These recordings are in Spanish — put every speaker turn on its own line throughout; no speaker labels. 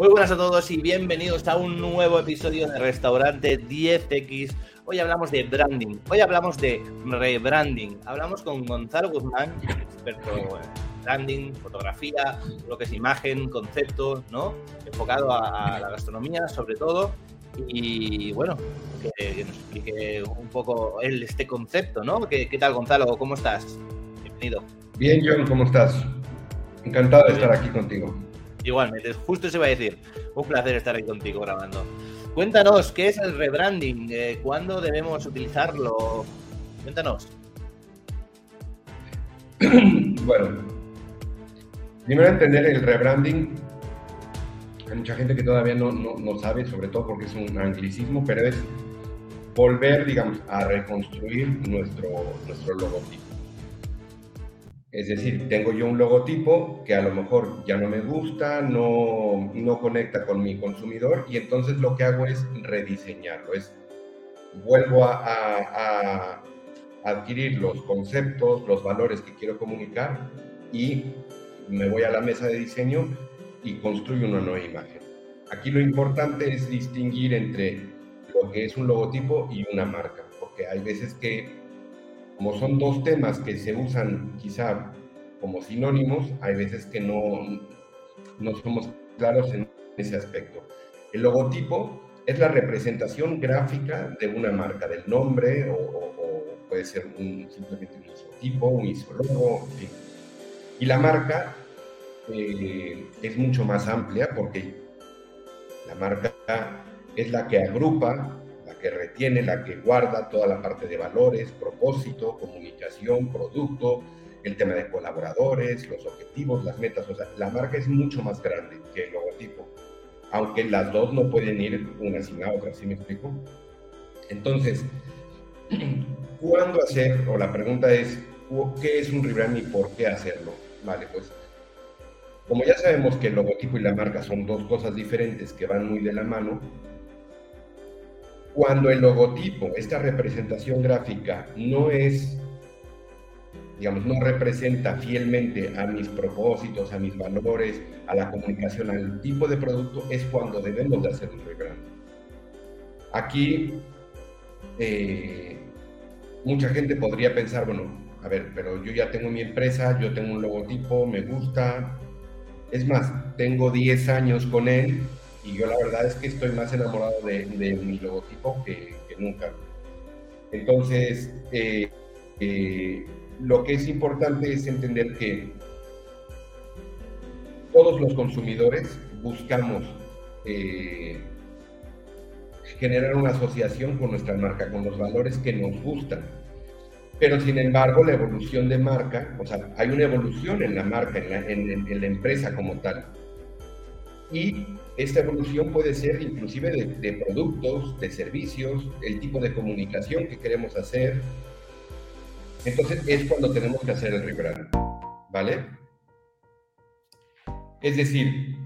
Muy buenas a todos y bienvenidos a un nuevo episodio de Restaurante 10X. Hoy hablamos de branding, hoy hablamos de rebranding. Hablamos con Gonzalo Guzmán, experto en branding, fotografía, lo que es imagen, concepto, ¿no? Enfocado a, la gastronomía sobre todo. Y bueno, que, nos explique un poco él este concepto, ¿no? ¿Qué, ¿Qué tal Gonzalo? ¿Cómo estás? Bienvenido.
Bien, John, ¿cómo estás? Encantado de estar aquí contigo.
Igualmente, justo se iba a decir. Un placer estar aquí contigo grabando. Cuéntanos, ¿qué es el rebranding? Eh, ¿Cuándo debemos utilizarlo? Cuéntanos.
bueno, primero entender el rebranding. Hay mucha gente que todavía no, no, sabe, sobre todo porque es un anglicismo, pero es volver, digamos, a reconstruir nuestro, nuestro logotipo. Es decir, tengo yo un logotipo que a lo mejor ya no me gusta, no, no conecta con mi consumidor y entonces lo que hago es rediseñarlo, es vuelvo a, adquirir los conceptos, los valores que quiero comunicar y me voy a la mesa de diseño y construyo una nueva imagen. Aquí lo importante es distinguir entre lo que es un logotipo y una marca, porque hay veces que como son dos temas que se usan quizá como sinónimos, hay veces que no, no somos claros en ese aspecto. El logotipo es la representación gráfica de una marca, del nombre o, puede ser simplemente un isotipo, un isólogo, en fin. Y la marca eh, es mucho más amplia porque la marca es la que agrupa que retiene, la que guarda toda la parte de valores, propósito, comunicación, producto, el tema de colaboradores, los objetivos, las metas. O sea, la marca es mucho más grande que el logotipo, aunque las dos no pueden ir una sin la otra, ¿sí me explico? Entonces, ¿cuándo hacer? O la pregunta es, ¿qué es un rebranding y por qué hacerlo? Vale, pues como ya sabemos que el logotipo y la marca son dos cosas diferentes que van muy de la mano, cuando el logotipo, esta representación gráfica, no es, digamos, no representa fielmente a mis propósitos, a mis valores, a la comunicación, al tipo de producto, es cuando debemos de hacer un rebranding. Aquí, eh, mucha gente podría pensar, bueno, a ver, pero yo ya tengo mi empresa, yo tengo un logotipo, me gusta. Es más, tengo 10 años con él, y yo la verdad es que estoy más enamorado de, mi logotipo que, nunca. Entonces, eh, eh, lo que es importante es entender que todos los consumidores buscamos eh, generar una asociación con nuestra marca, con los valores que nos gustan. Pero sin embargo, la evolución de marca, o sea, hay una evolución en la marca, en la empresa como tal. Y esta evolución puede ser inclusive de, productos, de servicios, el tipo de comunicación que queremos hacer. Entonces es cuando tenemos que hacer el rebrand, ¿vale? Es decir,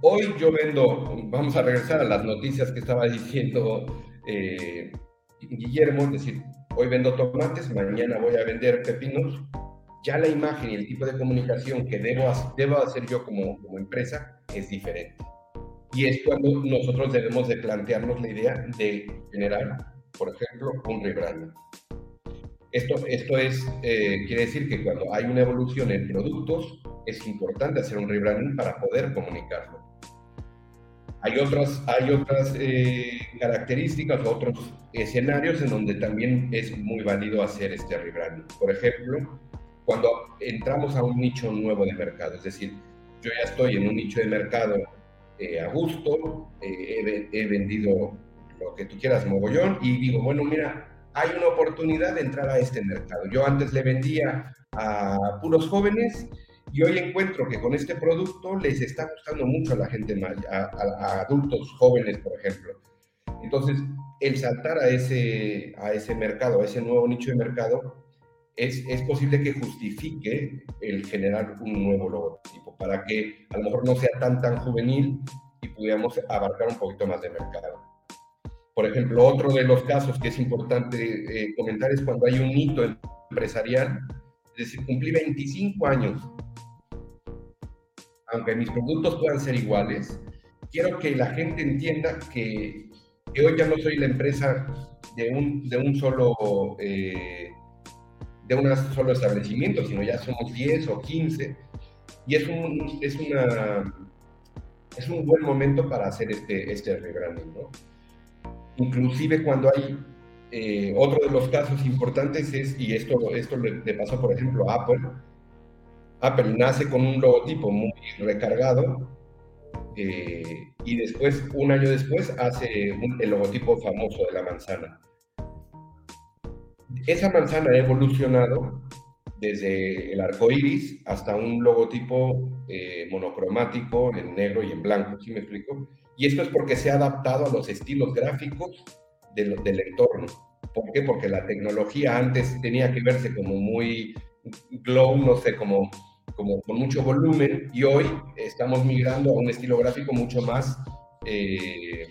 hoy yo vendo, vamos a regresar a las noticias que estaba diciendo eh, Guillermo, es decir, hoy vendo tomates, mañana voy a vender pepinos. Ya la imagen y el tipo de comunicación que debo, debo hacer yo como, empresa es diferente. Y es cuando nosotros debemos de plantearnos la idea de generar, por ejemplo, un rebranding. Esto, esto es, eh, quiere decir que cuando hay una evolución en productos, es importante hacer un rebranding para poder comunicarlo. Hay otras, hay otras eh, características, otros escenarios en donde también es muy válido hacer este rebranding. Por ejemplo, cuando entramos a un nicho nuevo de mercado, es decir, yo ya estoy en un nicho de mercado eh, a gusto, eh, he, vendido lo que tú quieras, mogollón, y digo, bueno, mira, hay una oportunidad de entrar a este mercado. Yo antes le vendía a puros jóvenes y hoy encuentro que con este producto les está gustando mucho a la gente, a, a, adultos jóvenes, por ejemplo. Entonces, el saltar a ese, a ese mercado, a ese nuevo nicho de mercado, es, es, posible que justifique el generar un nuevo logotipo para que a lo mejor no sea tan tan juvenil y pudiéramos abarcar un poquito más de mercado. Por ejemplo, otro de los casos que es importante eh, comentar es cuando hay un hito empresarial, es decir, cumplí 25 años, aunque mis productos puedan ser iguales, quiero que la gente entienda que, hoy ya no soy la empresa de un, de un solo... Eh, de un solo establecimiento, sino ya somos 10 o 15. Y es un, es una, es un buen momento para hacer este, este rebranding, ¿no? Inclusive cuando hay eh, otro de los casos importantes es, y esto, esto le, pasó por ejemplo a Apple, Apple nace con un logotipo muy recargado eh, y después, un año después, hace el logotipo famoso de la manzana. Esa manzana ha evolucionado desde el arco iris hasta un logotipo eh, monocromático en negro y en blanco, ¿sí me explico? Y esto es porque se ha adaptado a los estilos gráficos del, entorno. ¿Por qué? Porque la tecnología antes tenía que verse como muy glow, no sé, como, como con mucho volumen, y hoy estamos migrando a un estilo gráfico mucho más eh,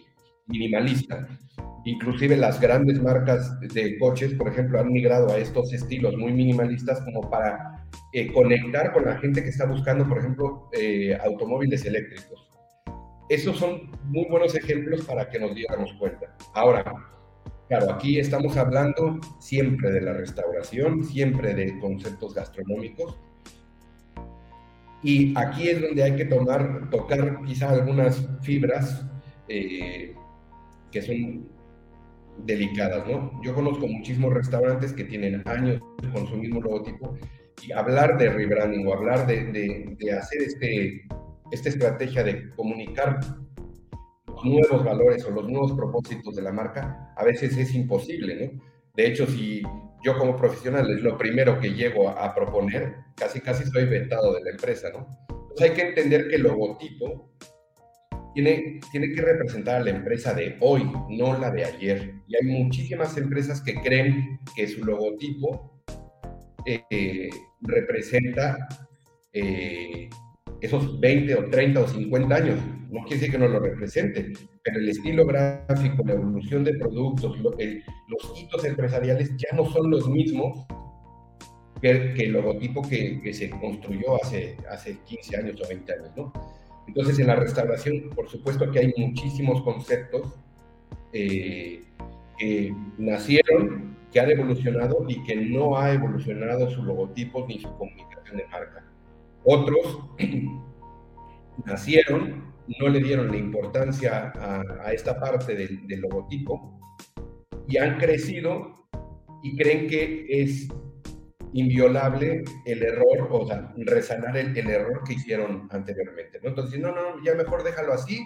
minimalista. Inclusive las grandes marcas de coches, por ejemplo, han migrado a estos estilos muy minimalistas como para eh, conectar con la gente que está buscando, por ejemplo, eh, automóviles eléctricos. Esos son muy buenos ejemplos para que nos diéramos cuenta. Ahora, claro, aquí estamos hablando siempre de la restauración, siempre de conceptos gastronómicos. Y aquí es donde hay que tomar, tocar quizá algunas fibras eh, que son delicadas, ¿no? Yo conozco muchísimos restaurantes que tienen años con su mismo logotipo y hablar de rebranding o hablar de, de, hacer este, esta estrategia de comunicar nuevos valores o los nuevos propósitos de la marca, a veces es imposible, ¿no? De hecho, si yo como profesional es lo primero que llego a, a proponer, casi casi soy vetado de la empresa, ¿no? Entonces hay que entender que el logotipo tiene, tiene que representar a la empresa de hoy, no la de ayer. Y hay muchísimas empresas que creen que su logotipo eh, representa eh, esos 20 o 30 o 50 años. No quiere decir que no lo represente, pero el estilo gráfico, la evolución de productos, los hitos empresariales ya no son los mismos que, que el logotipo que, que, se construyó hace, hace 15 años o 20 años, ¿no? Entonces, en la restauración, por supuesto que hay muchísimos conceptos eh, que nacieron, que han evolucionado y que no ha evolucionado su logotipo ni su comunicación de marca. Otros nacieron, no le dieron la importancia a, esta parte del, del logotipo y han crecido y creen que es inviolable el error, o sea, resanar el, error que hicieron anteriormente. ¿no? Entonces, no, no, ya mejor déjalo así.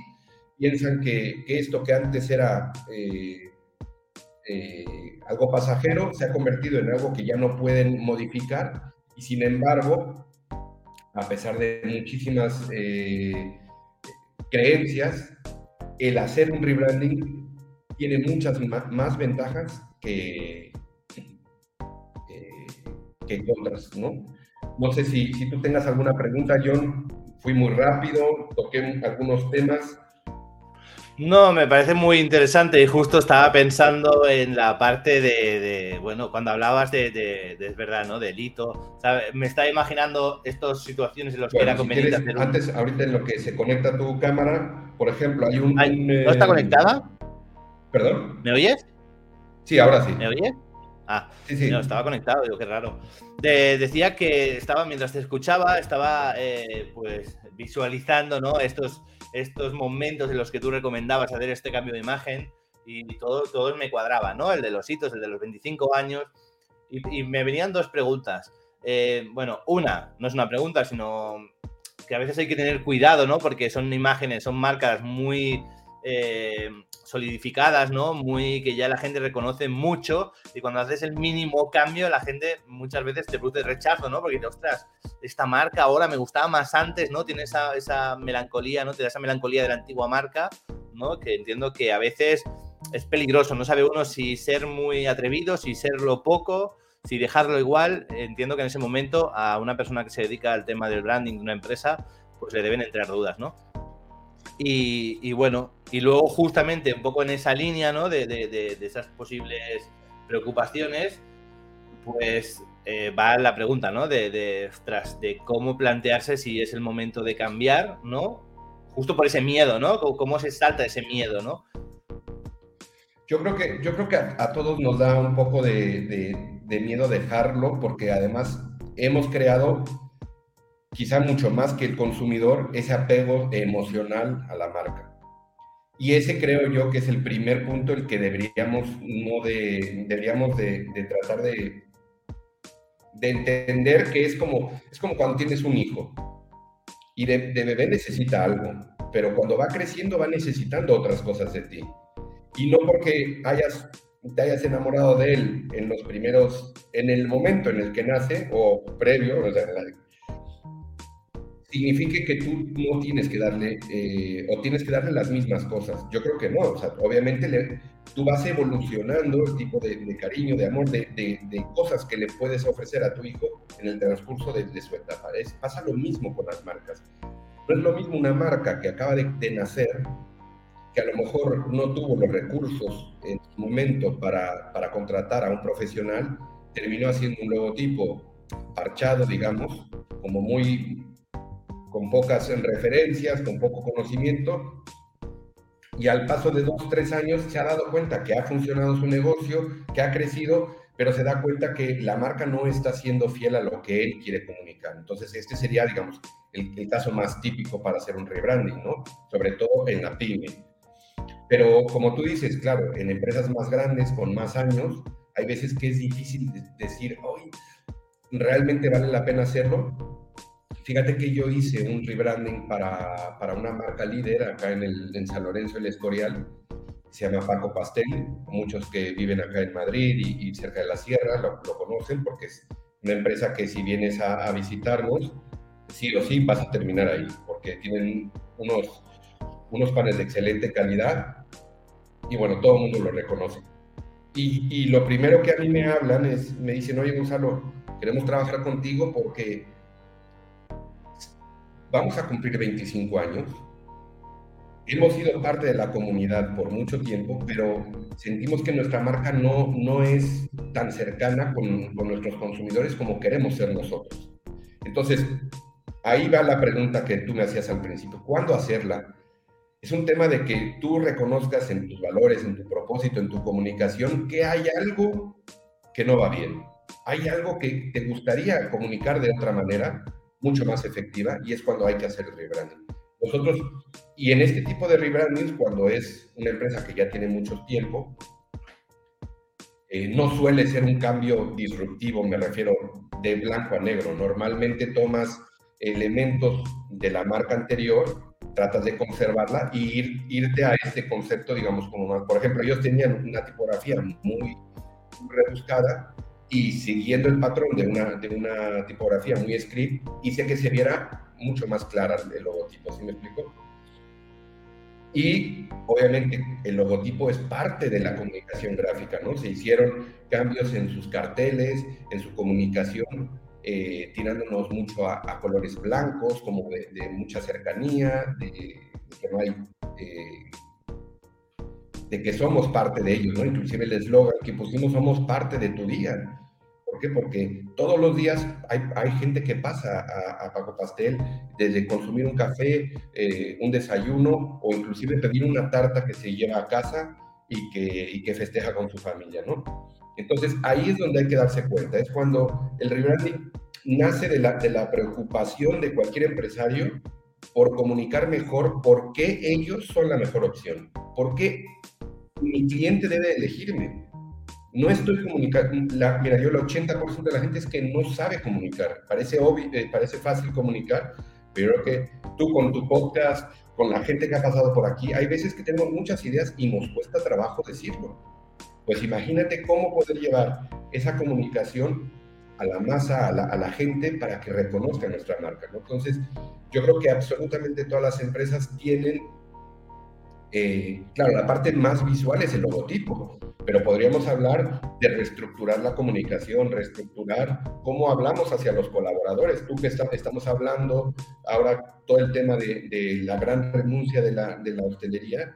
Piensan que, esto que antes era eh, eh, algo pasajero se ha convertido en algo que ya no pueden modificar y sin embargo, a pesar de muchísimas eh, creencias, el hacer un rebranding tiene muchas más ventajas que, que contras, ¿no? No sé si, si tú tengas alguna pregunta, John. Fui muy rápido, toqué algunos temas.
No, me parece muy interesante y justo estaba pensando en la parte de, bueno, cuando hablabas de, es verdad, ¿no? Delito. Me estaba imaginando estas situaciones en las que era conveniente
hacer Antes, ahorita en lo que se conecta tu cámara, por ejemplo, hay un...
¿No está eh, conectada?
¿Perdón?
¿Me oyes?
Sí, ahora sí.
¿Me oyes? Ah, sí, sí. No, estaba conectado, digo, qué raro. decía que estaba, mientras te escuchaba, estaba eh, pues visualizando ¿no? estos, estos momentos en los que tú recomendabas hacer este cambio de imagen y todo, todo me cuadraba, ¿no? El de los hitos, el de los 25 años. Y, me venían dos preguntas. Eh, bueno, una, no es una pregunta, sino que a veces hay que tener cuidado, ¿no? Porque son imágenes, son marcas muy eh, solidificadas, ¿no? Muy que ya la gente reconoce mucho y cuando haces el mínimo cambio la gente muchas veces te produce rechazo, ¿no? Porque ostras, esta marca ahora me gustaba más antes, ¿no? Tiene esa, esa melancolía, ¿no? Te esa melancolía de la antigua marca, ¿no? Que entiendo que a veces es peligroso, no sabe uno si ser muy atrevido, si serlo poco, si dejarlo igual. Entiendo que en ese momento a una persona que se dedica al tema del branding de una empresa, pues le deben entrar dudas, ¿no? Y, bueno, y luego justamente un poco en esa línea, ¿no? De, de, esas posibles preocupaciones, pues eh, va la pregunta, ¿no? De, de, de cómo plantearse si es el momento de cambiar, ¿no? justo por ese miedo, ¿no? ¿Cómo se salta ese miedo, ¿no?
Yo creo que, yo creo que a, todos nos da un poco de, de, miedo dejarlo porque además hemos creado quizá mucho más que el consumidor ese apego emocional a la marca. Y ese creo yo que es el primer punto el que deberíamos, no de, deberíamos de, tratar de, de entender que es como, es como cuando tienes un hijo y de, de, bebé necesita algo, pero cuando va creciendo va necesitando otras cosas de ti. Y no porque hayas, te hayas enamorado de él en los primeros, en el momento en el que nace o previo, o sea, signifique que tú no tienes que darle eh, o tienes que darle las mismas cosas. Yo creo que no, o sea, obviamente le, tú vas evolucionando el tipo de, cariño, de amor, de, de, cosas que le puedes ofrecer a tu hijo en el transcurso de, su etapa. Es, pasa lo mismo con las marcas. No es lo mismo una marca que acaba de, nacer, que a lo mejor no tuvo los recursos en su momento para, para contratar a un profesional, terminó haciendo un logotipo parchado, digamos, como muy con pocas referencias, con poco conocimiento, y al paso de dos, tres años se ha dado cuenta que ha funcionado su negocio, que ha crecido, pero se da cuenta que la marca no está siendo fiel a lo que él quiere comunicar. Entonces, este sería, digamos, el, caso más típico para hacer un rebranding, ¿no? Sobre todo en la pyme. Pero como tú dices, claro, en empresas más grandes, con más años, hay veces que es difícil decir, hoy ¿realmente vale la pena hacerlo? Fíjate que yo hice un rebranding para, para una marca líder acá en, el, en San Lorenzo, el Escorial, se llama Paco Pastel. Muchos que viven acá en Madrid y, cerca de la sierra lo, conocen porque es una empresa que si vienes a, a, visitarnos, sí o sí vas a terminar ahí, porque tienen unos, unos panes de excelente calidad y bueno, todo el mundo lo reconoce. Y, y lo primero que a mí me hablan es, me dicen, oye Gonzalo, queremos trabajar contigo porque vamos a cumplir 25 años. Hemos sido parte de la comunidad por mucho tiempo, pero sentimos que nuestra marca no, no es tan cercana con, con nuestros consumidores como queremos ser nosotros. Entonces, ahí va la pregunta que tú me hacías al principio. ¿Cuándo hacerla? Es un tema de que tú reconozcas en tus valores, en tu propósito, en tu comunicación, que hay algo que no va bien. Hay algo que te gustaría comunicar de otra manera, mucho más efectiva y es cuando hay que hacer el rebranding. Nosotros, y en este tipo de rebrandings, cuando es una empresa que ya tiene mucho tiempo, eh, no suele ser un cambio disruptivo, me refiero de blanco a negro. Normalmente tomas elementos de la marca anterior, tratas de conservarla y ir, irte a este concepto, digamos, como más. Por ejemplo, ellos tenían una tipografía muy rebuscada y siguiendo el patrón de una, de una tipografía muy script, hice que se viera mucho más clara el logotipo, ¿sí me explico? Y obviamente el logotipo es parte de la comunicación gráfica, ¿no? Se hicieron cambios en sus carteles, en su comunicación, eh, tirándonos mucho a, colores blancos, como de, mucha cercanía, de, que no hay... Eh, de que somos parte de ellos, ¿no? Inclusive el eslogan que pusimos, somos parte de tu día. ¿Por qué? Porque todos los días hay, hay gente que pasa a, Paco Pastel, desde consumir un café, eh, un desayuno o inclusive pedir una tarta que se lleva a casa y que, y que festeja con su familia, ¿no? Entonces ahí es donde hay que darse cuenta, es cuando el rebranding nace de la, de la preocupación de cualquier empresario por comunicar mejor por qué ellos son la mejor opción, por qué mi cliente debe elegirme, no estoy comunicando, mira, yo el 80% de la gente es que no sabe comunicar. Parece obvio, eh, parece fácil comunicar, pero que tú con tu podcast, con la gente que ha pasado por aquí, hay veces que tenemos muchas ideas y nos cuesta trabajo decirlo. Pues imagínate cómo poder llevar esa comunicación a la masa, a la, gente, para que reconozca nuestra marca. Entonces, yo creo que absolutamente todas las empresas tienen eh, claro, la parte más visual es el logotipo, pero podríamos hablar de reestructurar la comunicación, reestructurar cómo hablamos hacia los colaboradores. Tú que estamos hablando ahora todo el tema de, la gran renuncia de la hostelería,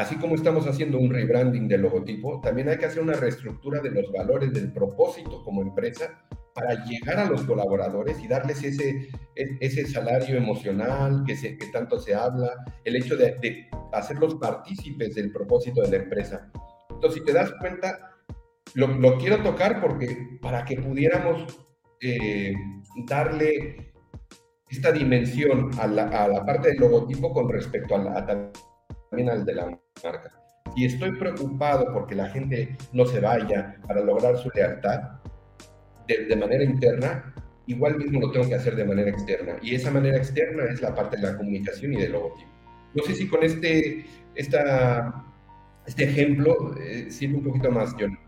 así como estamos haciendo un rebranding del logotipo, también hay que hacer una reestructura de los valores del propósito como empresa para llegar a los colaboradores y darles ese, ese salario emocional que, tanto se habla, el hecho de, hacerlos partícipes del propósito de la empresa. Entonces, si te das cuenta, lo, quiero tocar porque para que pudiéramos eh, darle esta dimensión a la, a la, parte del logotipo con respecto a, la, a también al de la marca. Si estoy preocupado porque la gente no se vaya para lograr su lealtad de, de manera interna, igual mismo lo tengo que hacer de manera externa. Y esa manera externa es la parte de la comunicación y del logotipo. No sé si con este, esta, este ejemplo eh, sirve un poquito más, John.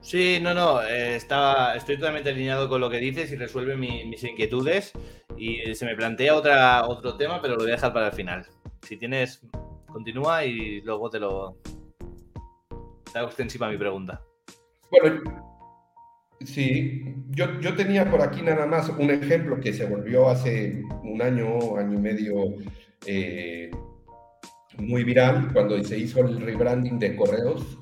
Sí, no, no, eh, estaba, estoy totalmente alineado con lo que dices y resuelve mi, mis inquietudes. Y se me plantea otra, otro tema, pero lo voy a dejar para el final. Si tienes, continúa y luego te lo. Te hago extensiva mi pregunta.
Bueno, sí, yo, yo tenía por aquí nada más un ejemplo que se volvió hace un año, año y medio eh, muy viral, cuando se hizo el rebranding de correos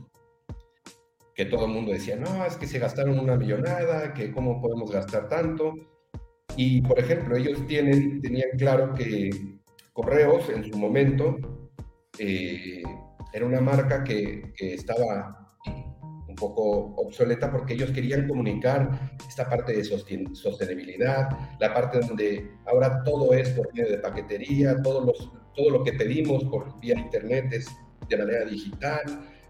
que todo el mundo decía, no, es que se gastaron una millonada, que cómo podemos gastar tanto. Y, por ejemplo, ellos tienen, tenían claro que Correos en su momento eh, era una marca que, que, estaba un poco obsoleta porque ellos querían comunicar esta parte de sostenibilidad, la parte donde ahora todo es por medio de paquetería, todo, los, todo lo que pedimos por vía internet es de manera digital,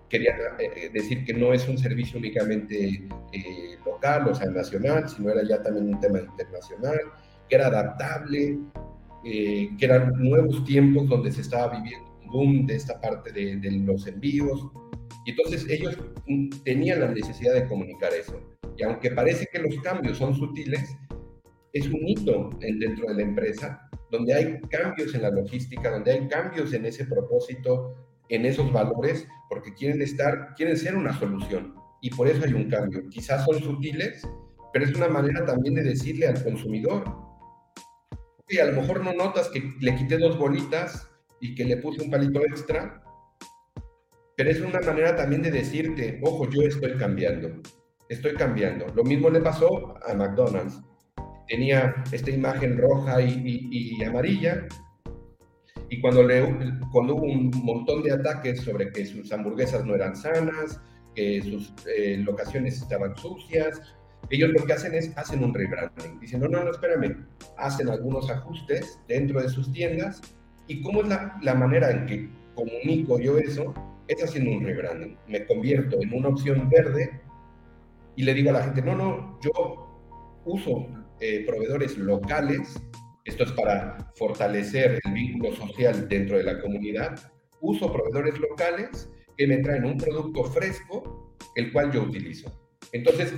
quería eh, decir que no es un servicio únicamente eh, local, o sea, nacional, sino era ya también un tema internacional, que era adaptable, eh, que eran nuevos tiempos donde se estaba viviendo boom de esta parte de, los envíos. Y entonces ellos tenían la necesidad de comunicar eso. Y aunque parece que los cambios son sutiles, es un hito dentro de la empresa, donde hay cambios en la logística, donde hay cambios en ese propósito en esos valores porque quieren estar, quieren ser una solución y por eso hay un cambio. Quizás son sutiles, pero es una manera también de decirle al consumidor, y a lo mejor no notas que le quité dos bolitas y que le puse un palito extra, pero es una manera también de decirte, ojo, yo estoy cambiando, estoy cambiando. Lo mismo le pasó a McDonald's. Tenía esta imagen roja y, amarilla, y cuando, le, cuando hubo un montón de ataques sobre que sus hamburguesas no eran sanas, que sus eh, locaciones estaban sucias, ellos lo que hacen es, hacen un rebranding. Dicen, no, no, no, espérame, hacen algunos ajustes dentro de sus tiendas. ¿Y cómo es la, la manera en que comunico yo eso? Es haciendo un rebranding. Me convierto en una opción verde y le digo a la gente, no, no, yo uso eh, proveedores locales esto es para fortalecer el vínculo social dentro de la comunidad. Uso proveedores locales que me traen un producto fresco, el cual yo utilizo. Entonces,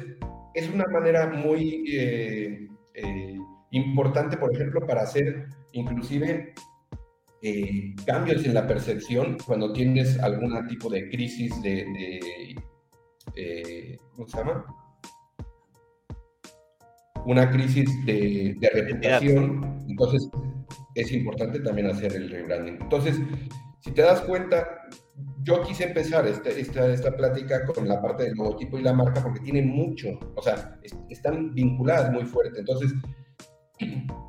es una manera muy eh, eh, importante, por ejemplo, para hacer inclusive eh, cambios en la percepción cuando tienes algún tipo de crisis de, de eh, ¿cómo se llama? una crisis de, de reputación, entonces es importante también hacer el rebranding. Entonces, si te das cuenta, yo quise empezar esta, esta, esta, plática con la parte del logotipo y la marca porque tienen mucho, o sea, es, están vinculadas muy fuerte. Entonces,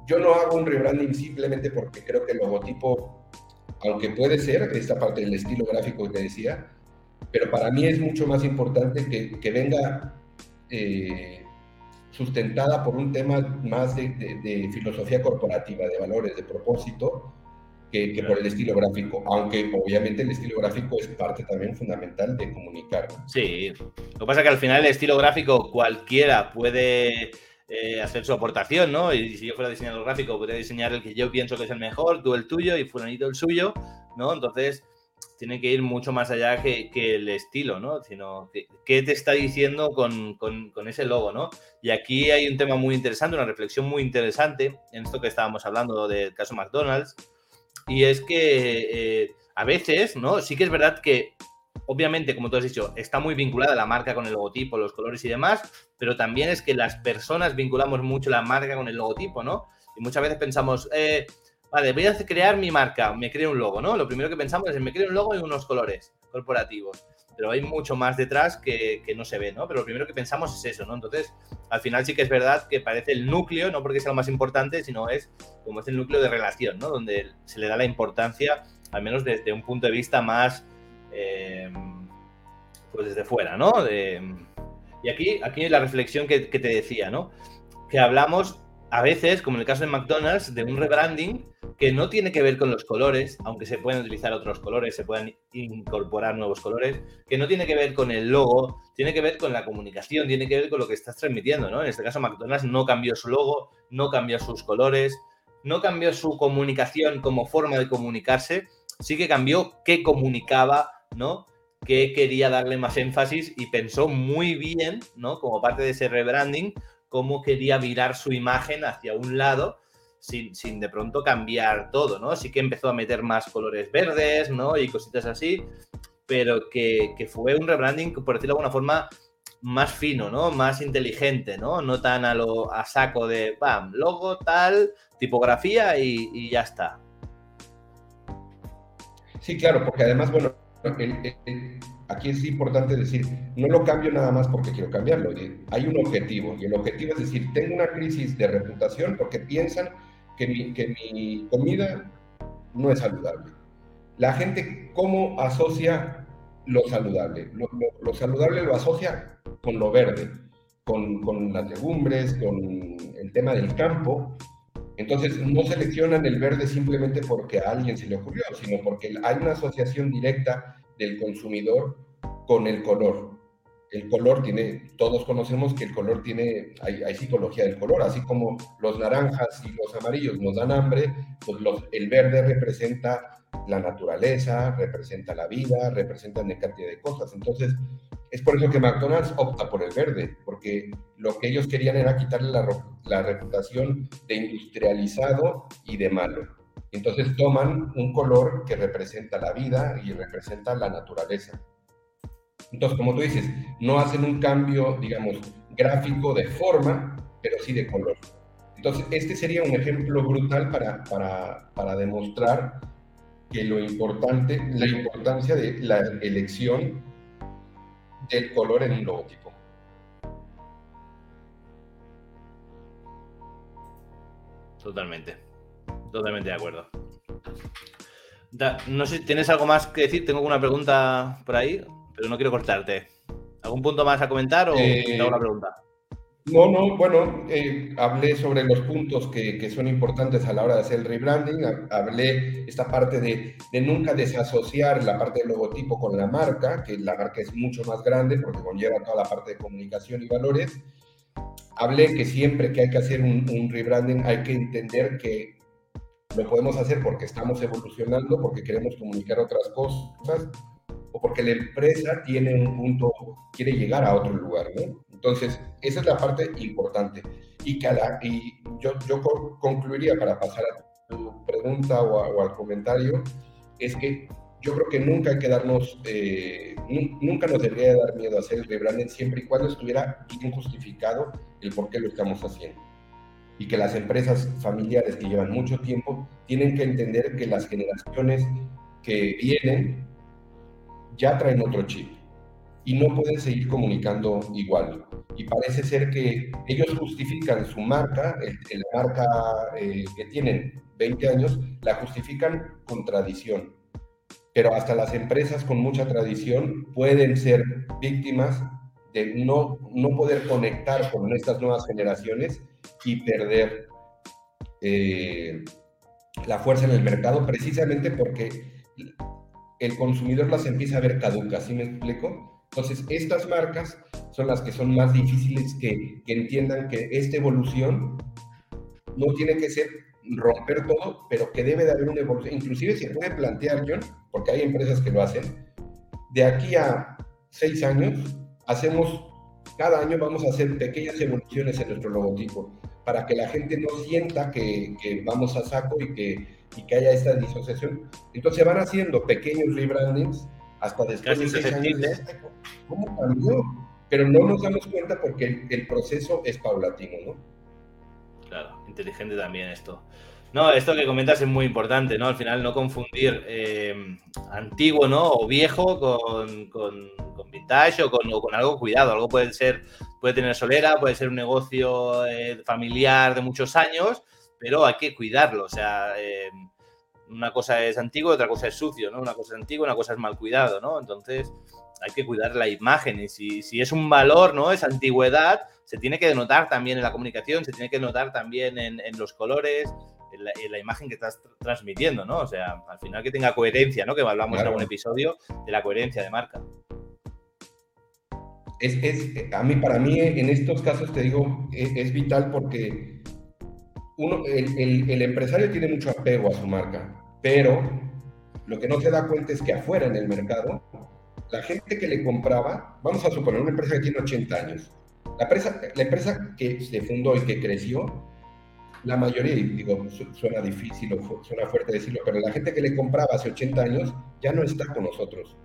yo no hago un rebranding simplemente porque creo que el logotipo, aunque puede ser esta parte del estilo gráfico que decía, pero para mí es mucho más importante que, venga eh, sustentada por un tema más de, filosofía corporativa, de valores, de propósito, que, que, por el estilo gráfico, aunque obviamente el estilo gráfico es parte también fundamental de comunicar.
Sí, lo que pasa es que al final el estilo gráfico cualquiera puede eh, hacer su aportación, ¿no? Y si yo fuera diseñador gráfico, podría diseñar el que yo pienso que es el mejor, tú el tuyo y fulanito el suyo, ¿no? Entonces tiene que ir mucho más allá que, el estilo, ¿no? Sino qué te está diciendo con, con, con, ese logo, ¿no? Y aquí hay un tema muy interesante, una reflexión muy interesante en esto que estábamos hablando del caso McDonald's, y es que eh, a veces, ¿no? Sí que es verdad que, obviamente, como tú has dicho, está muy vinculada la marca con el logotipo, los colores y demás, pero también es que las personas vinculamos mucho la marca con el logotipo, ¿no? Y muchas veces pensamos, eh, vale, voy a crear mi marca, me creo un logo, ¿no? Lo primero que pensamos es, me creo un logo y unos colores corporativos. pero hay mucho más detrás que, que, no se ve, ¿no? Pero lo primero que pensamos es eso, ¿no? Entonces, al final sí que es verdad que parece el núcleo, no porque sea lo más importante, sino es como es el núcleo de relación, ¿no? Donde se le da la importancia, al menos desde un punto de vista más, eh, pues desde fuera, ¿no? Y aquí, aquí la reflexión que, que te decía, ¿no? Que hablamos a veces, como en el caso de McDonald's, de un rebranding que no tiene que ver con los colores, aunque se pueden utilizar otros colores, se pueden incorporar nuevos colores, que no tiene que ver con el logo, tiene que ver con la comunicación, tiene que ver con lo que estás transmitiendo, ¿no? En este caso, McDonald's no cambió su logo, no cambió sus colores, no cambió su comunicación como forma de comunicarse, sí que cambió qué comunicaba, ¿no? Que quería darle más énfasis y pensó muy bien, ¿no? Como parte de ese rebranding, cómo quería virar su imagen hacia un lado sin, de pronto cambiar todo, ¿no? Sí que empezó a meter más colores verdes, ¿no? Y cositas así, pero que, fue un rebranding, por decirlo de alguna forma, más fino, ¿no? Más inteligente, ¿no? No tan a, lo, a saco de, ¡pam! Logo, tal, tipografía y, ya está.
Sí, claro, porque además, bueno, aquí es importante decir, no lo cambio nada más porque quiero cambiarlo. Hay un objetivo y el objetivo es decir, tengo una crisis de reputación porque piensan que mi, comida no es saludable. La gente, ¿cómo asocia lo saludable? Lo, saludable lo asocia con lo verde, con, con, las legumbres, con el tema del campo. Entonces, no seleccionan el verde simplemente porque a alguien se le ocurrió, sino porque hay una asociación directa del consumidor con el color. El color tiene, todos conocemos que el color tiene, hay, psicología del color, así como los naranjas y los amarillos nos dan hambre, pues el verde representa la naturaleza, representa la vida, representa una cantidad de cosas. Entonces, es por eso que McDonald's opta por el verde, porque lo que ellos querían era quitarle la, la reputación de industrializado y de malo. Entonces toman un color que representa la vida y representa la naturaleza. Entonces, como tú dices, no hacen un cambio, digamos, gráfico de forma, pero sí de color. Entonces, este sería un ejemplo brutal para, para, para demostrar que lo importante, la importancia de la elección del color en un logotipo.
Totalmente, totalmente de acuerdo. no sé, ¿tienes algo más que decir? Tengo una pregunta por ahí pero no quiero cortarte. ¿Algún punto más a comentar o eh, una pregunta?
No, no, bueno, eh, hablé sobre los puntos que, que, son importantes a la hora de hacer el rebranding, hablé esta parte de, de, nunca desasociar la parte del logotipo con la marca, que la marca es mucho más grande porque conlleva toda la parte de comunicación y valores. Hablé que siempre que hay que hacer un, un rebranding hay que entender que lo podemos hacer porque estamos evolucionando, porque queremos comunicar otras cosas, o porque la empresa tiene un punto, quiere llegar a otro lugar, ¿no? Entonces, esa es la parte importante. Y, yo, yo concluiría para pasar a tu pregunta o, al comentario, es que yo creo que nunca hay que darnos, eh, nunca nos debería dar miedo hacer el rebranding siempre y cuando estuviera bien justificado el por qué lo estamos haciendo. Y que las empresas familiares que llevan mucho tiempo tienen que entender que las generaciones que vienen ya traen otro chip y no pueden seguir comunicando igual. Y parece ser que ellos justifican su marca, la marca eh, que tienen 20 años, la justifican con tradición. Pero hasta las empresas con mucha tradición pueden ser víctimas de no, no poder conectar con estas nuevas generaciones y perder eh, la fuerza en el mercado precisamente porque el consumidor las empieza a ver caducas, ¿sí me explico? Entonces, estas marcas son las que son más difíciles que, entiendan que esta evolución no tiene que ser romper todo, pero que debe de haber una evolución. Inclusive se puede plantear, John, porque hay empresas que lo hacen, de aquí a seis años, hacemos, cada año vamos a hacer pequeñas evoluciones en nuestro logotipo, para que la gente no sienta que, que vamos a saco y que y que haya esta disociación. Entonces van haciendo pequeños rebrandings hasta después de seis años. ¿Cómo cambió? Pero no nos damos cuenta porque el, proceso es paulatino, ¿no?
Claro, inteligente también esto. No, esto que comentas es muy importante, ¿no? Al final no confundir eh, antiguo, ¿no? O viejo con, con, vintage o con, con, algo cuidado. Algo puede ser, puede tener solera, puede ser un negocio eh, familiar de muchos años, pero hay que cuidarlo. O sea, eh, una cosa es antiguo, otra cosa es sucio, ¿no? Una cosa es antiguo, una cosa es mal cuidado, ¿no? Entonces hay que cuidar la imagen y si, si es un valor, ¿no? Esa antigüedad se tiene que denotar también en la comunicación, se tiene que notar también en, en los colores, en la, imagen que estás transmitiendo, ¿no? O sea, al final que tenga coherencia, ¿no? Que hablamos en algún episodio de la coherencia de marca.
Es, es, a mí, para mí, en estos casos, te digo, es, vital porque uno, el, el, empresario tiene mucho apego a su marca, pero lo que no se da cuenta es que afuera en el mercado, la gente que le compraba, vamos a suponer una empresa que tiene 80 años, la empresa, la empresa que se fundó y que creció, la mayoría, digo, suena difícil o suena fuerte decirlo, pero la gente que le compraba hace 80 años ya no está con nosotros.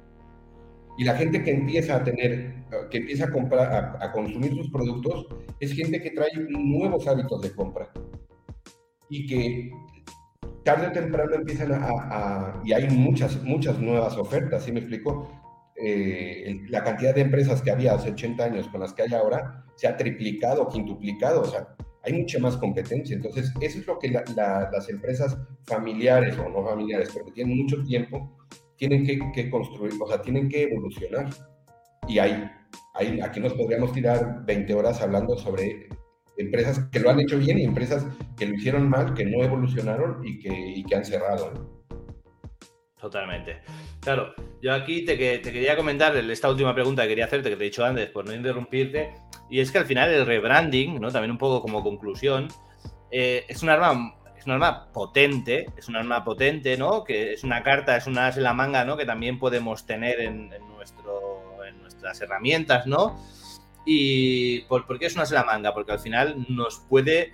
Y la gente que empieza a tener, que empieza a comprar, a, consumir sus productos, es gente que trae nuevos hábitos de compra. Y que tarde o temprano empiezan a, y hay muchas, muchas nuevas ofertas, ¿sí me explico? Eh, la cantidad de empresas que había hace 80 años con las que hay ahora se ha triplicado, quintuplicado, o sea, hay mucha más competencia. Entonces, eso es lo que las empresas familiares o no familiares, porque tienen mucho tiempo, tienen que, construir, o sea, tienen que evolucionar. Y hay, hay, aquí nos podríamos tirar 20 horas hablando sobre empresas que lo han hecho bien y empresas que lo hicieron mal, que no evolucionaron y que, han cerrado.
Totalmente. Claro, yo aquí te, quería comentar esta última pregunta que quería hacerte, que te he dicho antes, por no interrumpirte, y es que al final el rebranding, ¿no? también un poco como conclusión, eh, es un arma es un arma potente, es un arma potente, ¿no? Que es una carta, es una as en la manga, ¿no? Que también podemos tener en, nuestro, en nuestras herramientas, ¿no? Y ¿por, ¿por qué es una as en la manga? Porque al final nos puede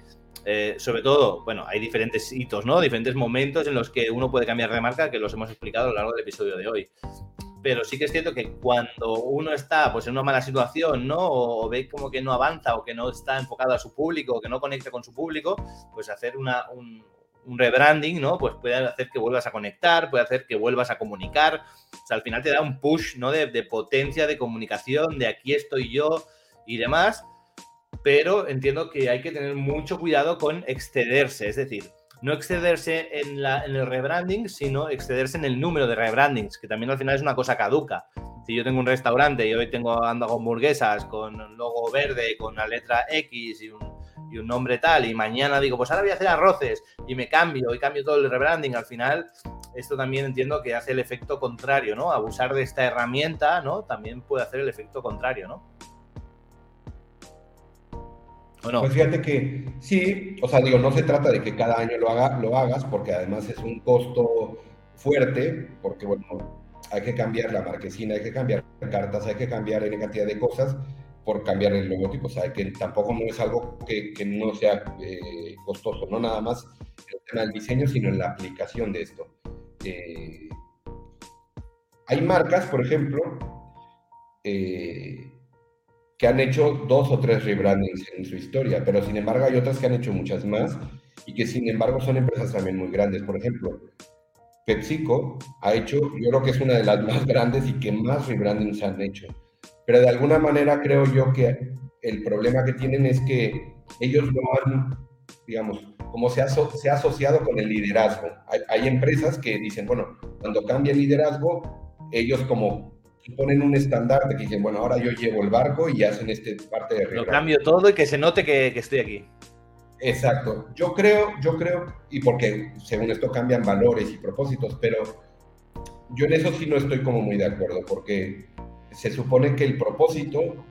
eh, sobre todo, bueno, hay diferentes hitos, ¿no? Diferentes momentos en los que uno puede cambiar de marca, que los hemos explicado a lo largo del episodio de hoy. Pero sí que es cierto que cuando uno está pues, en una mala situación, ¿no? O, ve como que no avanza o que no está enfocado a su público o que no conecta con su público, pues hacer una, un, rebranding, ¿no? Pues puede hacer que vuelvas a conectar, puede hacer que vuelvas a comunicar. O sea, al final te da un push, ¿no? De, de potencia, de comunicación, de aquí estoy yo y demás pero entiendo que hay que tener mucho cuidado con excederse, es decir, no excederse en, el rebranding, sino excederse en el número de rebrandings, que también al final es una cosa caduca. Si yo tengo un restaurante y hoy tengo ando con hamburguesas con logo verde, con la letra X y un, y un nombre tal, y mañana digo, pues ahora voy a hacer arroces y me cambio y cambio todo el rebranding, al final esto también entiendo que hace el efecto contrario, ¿no? Abusar de esta herramienta, ¿no? También puede hacer el efecto contrario, ¿no?
Pues fíjate que sí, o sea, digo, no se trata de que cada año lo, haga, lo hagas, porque además es un costo fuerte, porque bueno, hay que cambiar la marquesina, hay que cambiar cartas, hay que cambiar N cantidad de cosas por cambiar el logotipo, o sea, que tampoco no es algo que, no sea eh, costoso, no nada más el tema del diseño, sino en la aplicación de esto. Eh, hay marcas, por ejemplo, eh, que han hecho dos o tres rebrandings en su historia, pero sin embargo hay otras que han hecho muchas más y que sin embargo son empresas también muy grandes. Por ejemplo, PepsiCo ha hecho, yo creo que es una de las más grandes y que más rebrandings han hecho. Pero de alguna manera creo yo que el problema que tienen es que ellos no han, digamos, como se ha, se ha asociado con el liderazgo. Hay, hay empresas que dicen, bueno, cuando cambia el liderazgo, ellos como ponen un estandarte que dicen, bueno, ahora yo llevo el barco y hacen este parte de
Lo cambio todo y que se note que, estoy aquí.
Exacto. Yo creo, yo creo, y porque según esto cambian valores y propósitos, pero yo en eso sí no estoy como muy de acuerdo, porque se supone que el propósito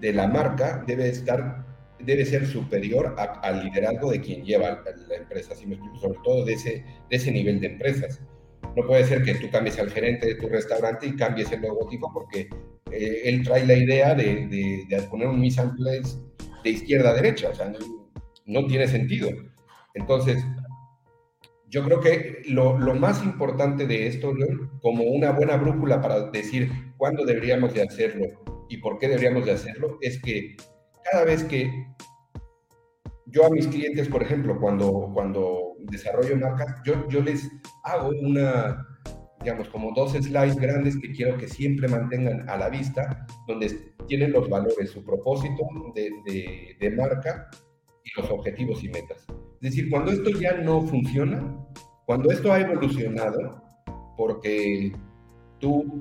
de la marca debe estar, debe ser superior al liderazgo de quien lleva la empresa, si me explico, sobre todo de ese, de ese nivel de empresas. No puede ser que tú cambies al gerente de tu restaurante y cambies el logotipo porque eh, él trae la idea de, de, poner un mise place de izquierda a derecha. O sea, no, tiene sentido. Entonces, yo creo que lo, lo más importante de esto, como una buena brújula para decir cuándo deberíamos de hacerlo y por qué deberíamos de hacerlo, es que cada vez que yo a mis clientes, por ejemplo, cuando, cuando desarrollo marcas, yo, yo les hago una, digamos, como dos slides grandes que quiero que siempre mantengan a la vista, donde tienen los valores, su propósito de, de, marca y los objetivos y metas. Es decir, cuando esto ya no funciona, cuando esto ha evolucionado, porque tú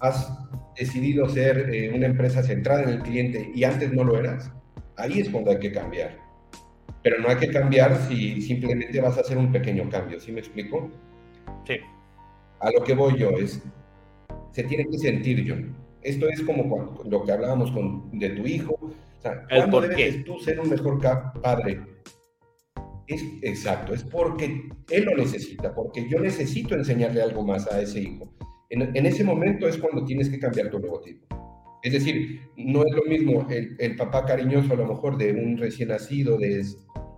has decidido ser eh, una empresa centrada en el cliente y antes no lo eras, ahí es cuando hay que cambiar. Pero no hay que cambiar si simplemente vas a hacer un pequeño cambio, ¿sí me explico?
Sí.
A lo que voy yo es, se tiene que sentir yo. Esto es como lo que hablábamos con, de tu hijo. O sea, ¿cuándo debes tú ser un mejor padre? Es, exacto, es porque él lo necesita, porque yo necesito enseñarle algo más a ese hijo. En, en ese momento es cuando tienes que cambiar tu logotipo. Es decir, no es lo mismo el, papá cariñoso a lo mejor de un recién nacido de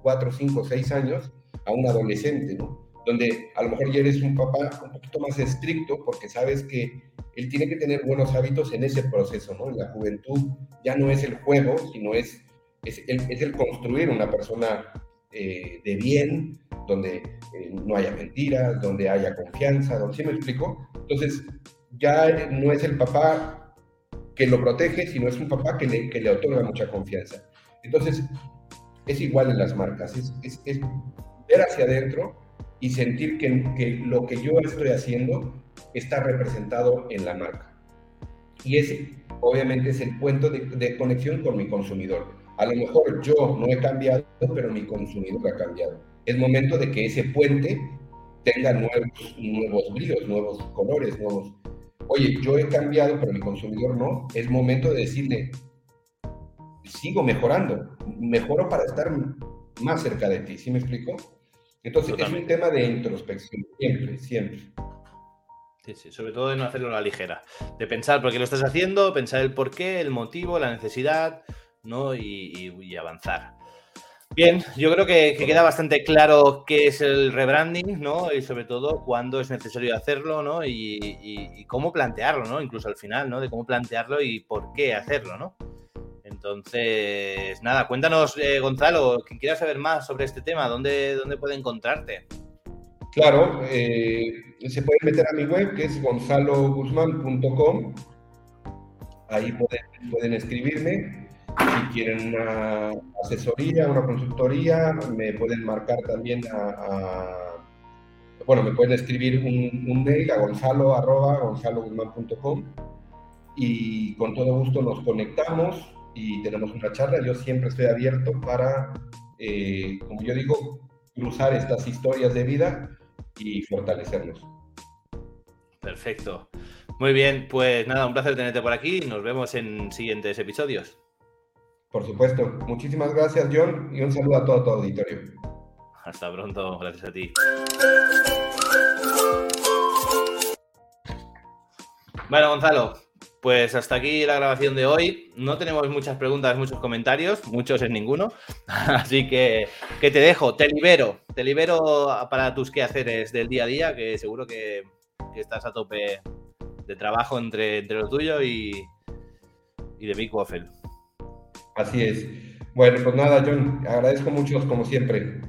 4, 5, 6 años a un adolescente, ¿no? Donde a lo mejor ya eres un papá un poquito más estricto porque sabes que él tiene que tener buenos hábitos en ese proceso, ¿no? En la juventud ya no es el juego, sino es, es, el, construir una persona eh, de bien, donde eh, no haya mentiras, donde haya confianza, ¿sí me explico? Entonces, ya no es el papá que lo protege, sino es un papá que le, otorga mucha confianza. Entonces, es igual en las marcas, es, ver hacia adentro y sentir que, lo que yo estoy haciendo está representado en la marca. Y ese, obviamente, es el puente de, conexión con mi consumidor. A lo mejor yo no he cambiado, pero mi consumidor ha cambiado. Es momento de que ese puente tenga nuevos, nuevos brillos, nuevos colores, nuevos, oye, yo he cambiado, pero mi consumidor no, es momento de decirle, sigo mejorando, mejoro para estar más cerca de ti, ¿sí me explico? Entonces es un tema de introspección, siempre, siempre.
Sí, sí, sobre todo de no hacerlo a la ligera, de pensar por qué lo estás haciendo, pensar el por qué, el motivo, la necesidad, ¿no? y avanzar. Bien, yo creo que, queda bastante claro qué es el rebranding, ¿no? Y sobre todo cuándo es necesario hacerlo, ¿no? Y, cómo plantearlo, ¿no? Incluso al final, ¿no? De cómo plantearlo y por qué hacerlo, ¿no? Entonces, nada, cuéntanos, eh, Gonzalo, quien quiera saber más sobre este tema, ¿dónde, dónde puede encontrarte?
Claro, eh, se pueden meter a mi web, que es gonzaloguzmán.com. Ahí pueden, pueden escribirme si quieren una asesoría, una consultoría, me pueden marcar también a, bueno, me pueden escribir un, mail a gonzalo y con todo gusto nos conectamos y tenemos una charla. Yo siempre estoy abierto para, eh, como yo digo, cruzar estas historias de vida y fortalecernos.
Perfecto. Muy bien, pues nada, un placer tenerte por aquí. Nos vemos en siguientes episodios.
Por supuesto. Muchísimas gracias, John, y un saludo a todo tu auditorio.
Hasta pronto, gracias a ti. Bueno, Gonzalo, pues hasta aquí la grabación de hoy. No tenemos muchas preguntas, muchos comentarios, muchos es ninguno. Así que, que te dejo, te libero, te libero para tus quehaceres del día a día, que seguro que, estás a tope de trabajo entre, entre lo tuyo y, y de Big Waffle.
Así es. Bueno, pues nada, John, agradezco mucho como siempre.